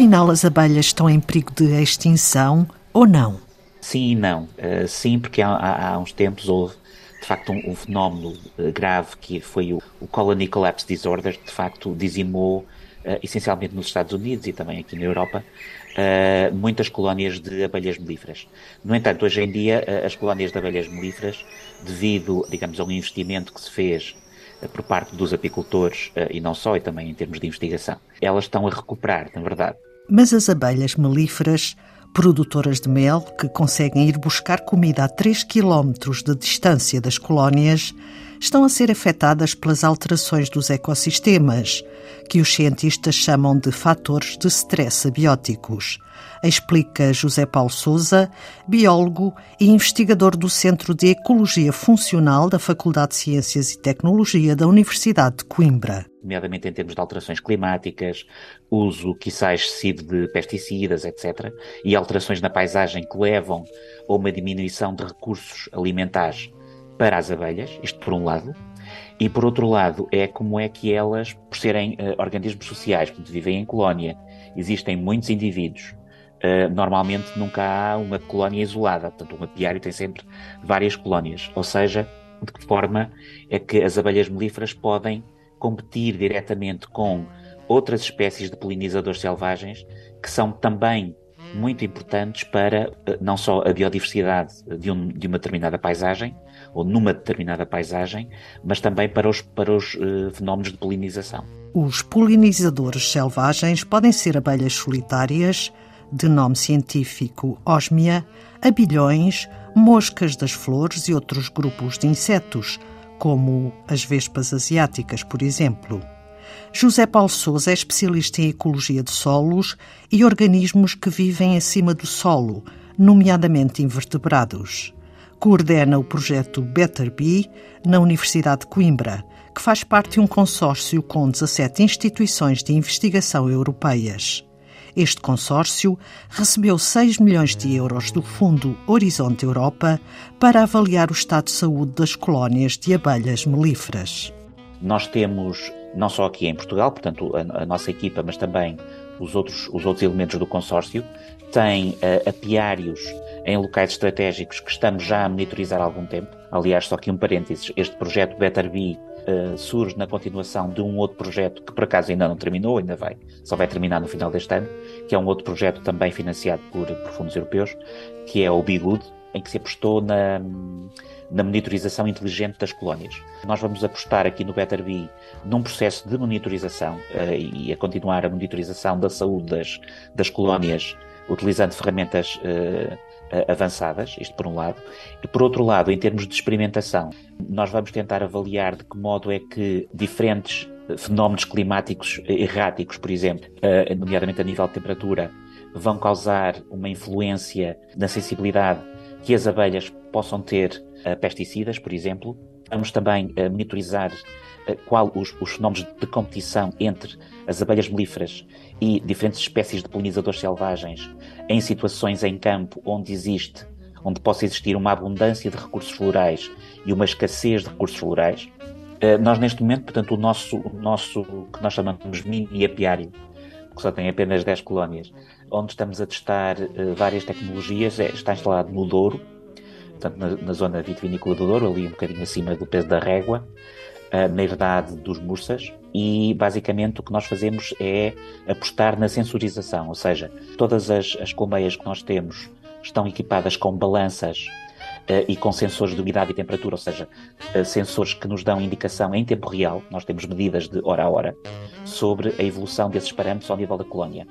Afinal, as abelhas estão em perigo de extinção ou não? Sim e não. Uh, sim, porque há, há, uns tempos houve, de facto, um, um fenómeno uh, grave que foi o, o, Colony Collapse Disorder, de facto dizimou, uh, essencialmente nos Estados Unidos e também aqui na Europa, muitas colónias de abelhas melíferas. No entanto, hoje em dia, as colónias de abelhas melíferas, devido, digamos, a um investimento que se fez por parte dos apicultores e não só, e também em termos de investigação, elas estão a recuperar, na verdade. Mas as abelhas melíferas Produtoras de mel que conseguem ir buscar comida a 3 km de distância das colónias estão a ser afetadas pelas alterações dos ecossistemas, que os cientistas chamam de fatores de stress abióticos. Explica José Paulo Souza, biólogo e investigador do Centro de Ecologia Funcional da Faculdade de Ciências e Tecnologia da Universidade de Coimbra nomeadamente em termos de alterações climáticas, uso, quiçá excessivo de pesticidas, etc., e alterações na paisagem que levam a uma diminuição de recursos alimentares para as abelhas, isto por um lado, e por outro lado é como é que elas, por serem uh, organismos sociais, porque vivem em colónia, existem muitos indivíduos, uh, normalmente nunca há uma colónia isolada, portanto um apiário tem sempre várias colónias, ou seja, de que forma é que as abelhas melíferas podem competir diretamente com outras espécies de polinizadores selvagens que são também muito importantes para eh, não só a biodiversidade de, um, de uma determinada paisagem ou numa determinada paisagem, mas também para os, para os uh, fenómenos de polinização. Os polinizadores selvagens podem ser abelhas solitárias, de nome científico Osmia, abelhões, moscas das flores e outros grupos de insetos, como as vespas asiáticas, por exemplo. José Paulo Souza é especialista em ecologia de solos e organismos que vivem acima do solo, nomeadamente invertebrados. Coordena o projeto Better Bee na Universidade de Coimbra, que faz parte de um consórcio com 17 instituições de investigação europeias. Este consórcio recebeu 6 milhões de euros do Fundo Horizonte Europa para avaliar o estado de saúde das colónias de abelhas melíferas. Nós temos, não só aqui em Portugal, portanto, a, a nossa equipa, mas também os outros, os outros elementos do consórcio, tem uh, apiários em locais estratégicos que estamos já a monitorizar há algum tempo. Aliás, só aqui um parênteses, este projeto Better Bee uh, surge na continuação de um outro projeto que por acaso ainda não terminou, ainda vai, só vai terminar no final deste ano, que é um outro projeto também financiado por, por fundos europeus, que é o Be Good, em que se apostou na, na monitorização inteligente das colónias. Nós vamos apostar aqui no Better Bee num processo de monitorização uh, e a continuar a monitorização da saúde das, das colónias utilizando ferramentas uh, avançadas, isto por um lado, e por outro lado, em termos de experimentação, nós vamos tentar avaliar de que modo é que diferentes fenómenos climáticos erráticos, por exemplo, uh, nomeadamente a nível de temperatura, vão causar uma influência na sensibilidade que as abelhas possam ter a pesticidas, por exemplo. Vamos também uh, monitorizar uh, qual os, os, fenómenos de competição entre as abelhas melíferas e diferentes espécies de polinizadores selvagens em situações em campo onde existe, onde possa existir uma abundância de recursos florais e uma escassez de recursos florais. Nós neste momento, portanto, o nosso, o nosso que nós chamamos mini apiário, que só tem apenas 10 colónias, onde estamos a testar várias tecnologias, é, está instalado no Douro, portanto, na, na zona vitivinícola do Douro, ali um bocadinho acima do peso da régua, uh, na herdade dos Mursas, e basicamente o que nós fazemos é apostar na sensorização, ou seja, todas as, as colmeias que nós temos estão equipadas com balanças uh, e com sensores de umidade e temperatura, ou seja, uh, sensores que nos dão indicação em tempo real, nós temos medidas de hora a hora, sobre a evolução desses parâmetros ao nível da colónia.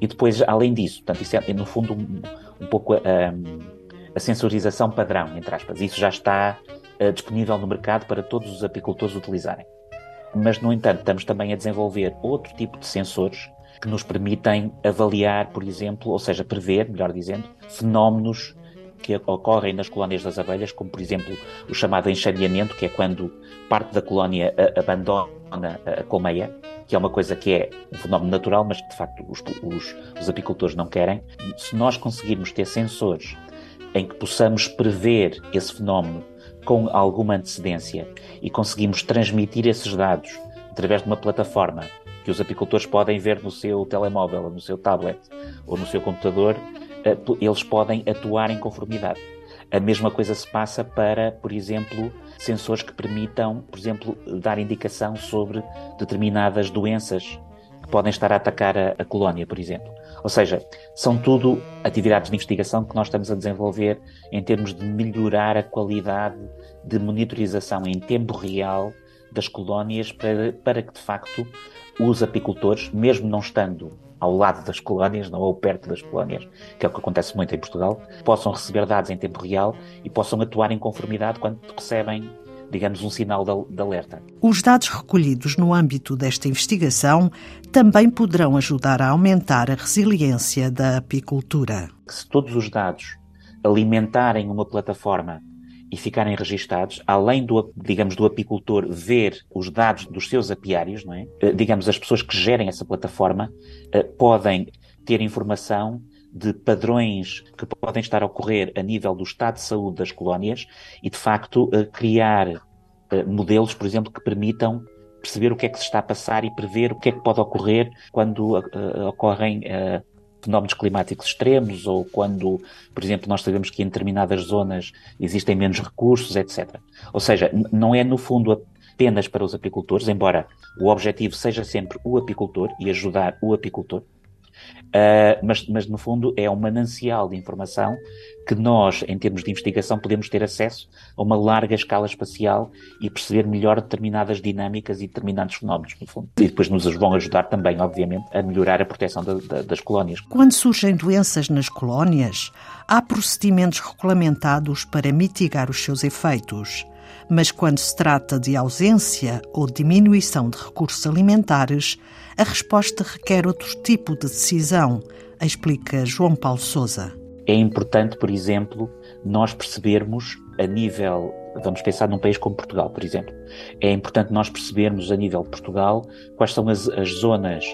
E depois, além disso, portanto, isso é, no fundo, um, um pouco a sensorização padrão, entre aspas. Isso já está uh, disponível no mercado para todos os apicultores utilizarem. Mas, no entanto, estamos também a desenvolver outro tipo de sensores que nos permitem avaliar, por exemplo, ou seja, prever, melhor dizendo, fenómenos que ocorrem nas colónias das abelhas, como por exemplo o chamado enxadeamento, que é quando parte da colónia abandona a colmeia, que é uma coisa que é um fenómeno natural, mas que de facto os, os, os apicultores não querem. Se nós conseguirmos ter sensores em que possamos prever esse fenómeno com alguma antecedência e conseguimos transmitir esses dados através de uma plataforma que os apicultores podem ver no seu telemóvel, ou no seu tablet, ou no seu computador, eh, eles podem atuar em conformidade. A mesma coisa se passa para, por exemplo, sensores que permitam, por exemplo, dar indicação sobre determinadas doenças que podem estar a atacar a, a colónia, por exemplo. Ou seja, são tudo atividades de investigação que nós estamos a desenvolver em termos de melhorar a qualidade de monitorização em tempo real das colónias para, para que, de facto, os apicultores, mesmo não estando ao lado das colónias, não ou perto das colónias, que é o que acontece muito em Portugal, possam receber dados em tempo real e possam atuar em conformidade quando recebem digamos, um sinal de, alerta. Os dados recolhidos no âmbito desta investigação também poderão ajudar a aumentar a resiliência da apicultura. Se todos os dados alimentarem uma plataforma e ficarem registados, além do, digamos, do apicultor ver os dados dos seus apiários, não é? Eh, digamos, as pessoas que gerem essa plataforma eh, podem ter informação de padrões que podem estar a ocorrer a nível do estado de saúde das colónias e, de facto, eh, criar modelos, por exemplo, que permitam perceber o que é que se está a passar e prever o que é que pode ocorrer quando ocorrem fenómenos climáticos extremos ou quando, por exemplo, nós sabemos que em determinadas zonas existem menos recursos, etc. Ou seja, não é no fundo apenas para os apicultores, embora o objetivo seja sempre o apicultor e ajudar o apicultor, Uh, mas, mas, no fundo, é um manancial de informação que nós, em termos de investigação, podemos ter acesso a uma larga escala espacial e perceber melhor determinadas dinâmicas e determinados fenómenos, no fundo. E depois nos vão ajudar também, obviamente, a melhorar a proteção da, da, das colónias. Quando surgem doenças nas colónias, há procedimentos regulamentados para mitigar os seus efeitos mas quando se trata de ausência ou diminuição de recursos alimentares, a resposta requer outro tipo de decisão, explica João Paulo Souza. É importante, por exemplo, nós percebermos a nível, vamos pensar num país como Portugal, por exemplo, é importante nós percebermos a nível de Portugal quais são as, as zonas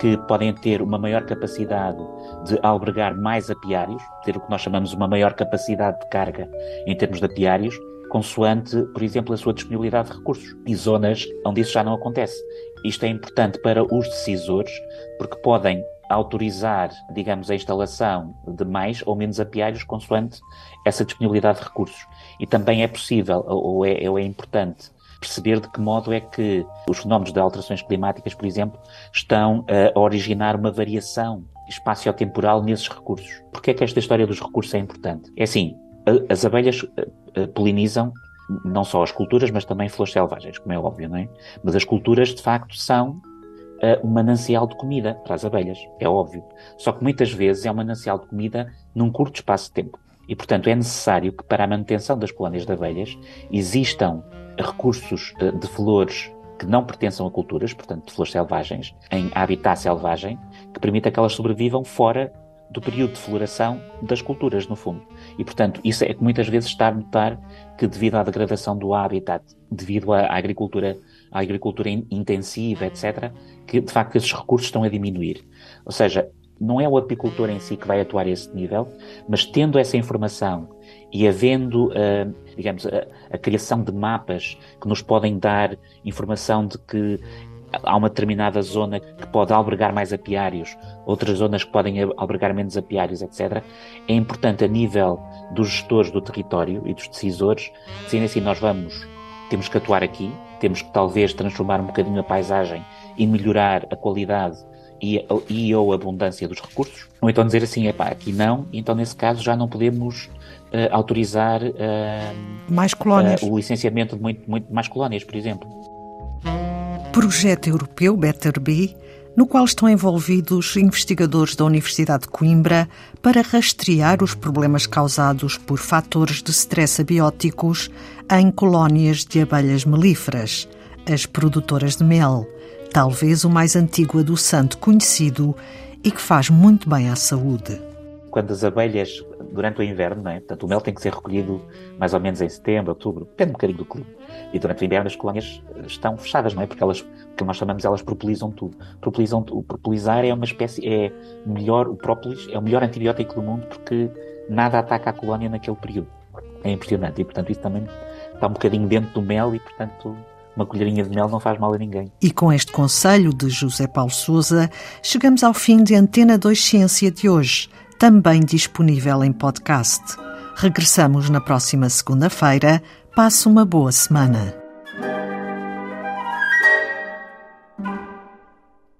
que podem ter uma maior capacidade de albergar mais apiários, ter o que nós chamamos uma maior capacidade de carga em termos de apiários, consoante, por exemplo, a sua disponibilidade de recursos. E zonas onde isso já não acontece. Isto é importante para os decisores, porque podem autorizar, digamos, a instalação de mais ou menos apiários consoante essa disponibilidade de recursos. E também é possível, ou é, ou é importante, perceber de que modo é que os fenómenos de alterações climáticas, por exemplo, estão a originar uma variação espaciotemporal nesses recursos. Porquê é que esta história dos recursos é importante? É assim, as abelhas polinizam não só as culturas, mas também flores selvagens, como é óbvio, não é? Mas as culturas, de facto, são uh, um manancial de comida para as abelhas, é óbvio. Só que muitas vezes é um manancial de comida num curto espaço de tempo. E, portanto, é necessário que, para a manutenção das colónias de abelhas, existam recursos uh, de flores que não pertençam a culturas, portanto, de flores selvagens, em habitat selvagem, que permita que elas sobrevivam fora do período de floração das culturas, no fundo. E, portanto, isso é que muitas vezes está a notar que, devido à degradação do habitat, devido à agricultura, à agricultura intensiva, etc., que, de facto, esses recursos estão a diminuir. Ou seja, não é o apicultor em si que vai atuar a esse nível, mas tendo essa informação e havendo, uh, digamos, a, a, criação de mapas que nos podem dar informação de que há uma determinada zona que pode albergar mais apiários, outras zonas que podem albergar menos apiários, etc. É importante a nível dos gestores do território e dos decisores, dizendo assim, nós vamos, temos que atuar aqui, temos que talvez transformar um bocadinho a paisagem e melhorar a qualidade e, e ou abundância dos recursos, ou então dizer assim, epá, aqui não, então nesse caso já não podemos uh, autorizar uh, mais colónias. Uh, o licenciamento de muito, muito mais colónias, por exemplo projeto europeu Better Bee, no qual estão envolvidos investigadores da Universidade de Coimbra para rastrear os problemas causados por fatores de stress abióticos em colónias de abelhas melíferas, as produtoras de mel, talvez o mais antigo adoçante conhecido e que faz muito bem à saúde. Quando as abelhas durante o inverno, né? portanto, o mel tem que ser recolhido mais ou menos em setembro, outubro, depende um bocadinho do clima. E durante o inverno as colónias eh, estão fechadas, não é? Porque elas, o que nós chamamos, elas propolizam tudo. Propolizam, o propolizar é uma espécie, é melhor, o própolis é o melhor antibiótico do mundo porque nada ataca a colónia naquele período. É impressionante. E, portanto, isso também está um bocadinho dentro do mel e, portanto, uma colherinha de mel não faz mal a ninguém. E com este conselho de José Paulo Souza, chegamos ao fim de Antena 2 Ciência de hoje também disponível em podcast. Regressamos na próxima segunda-feira. Passe uma boa semana.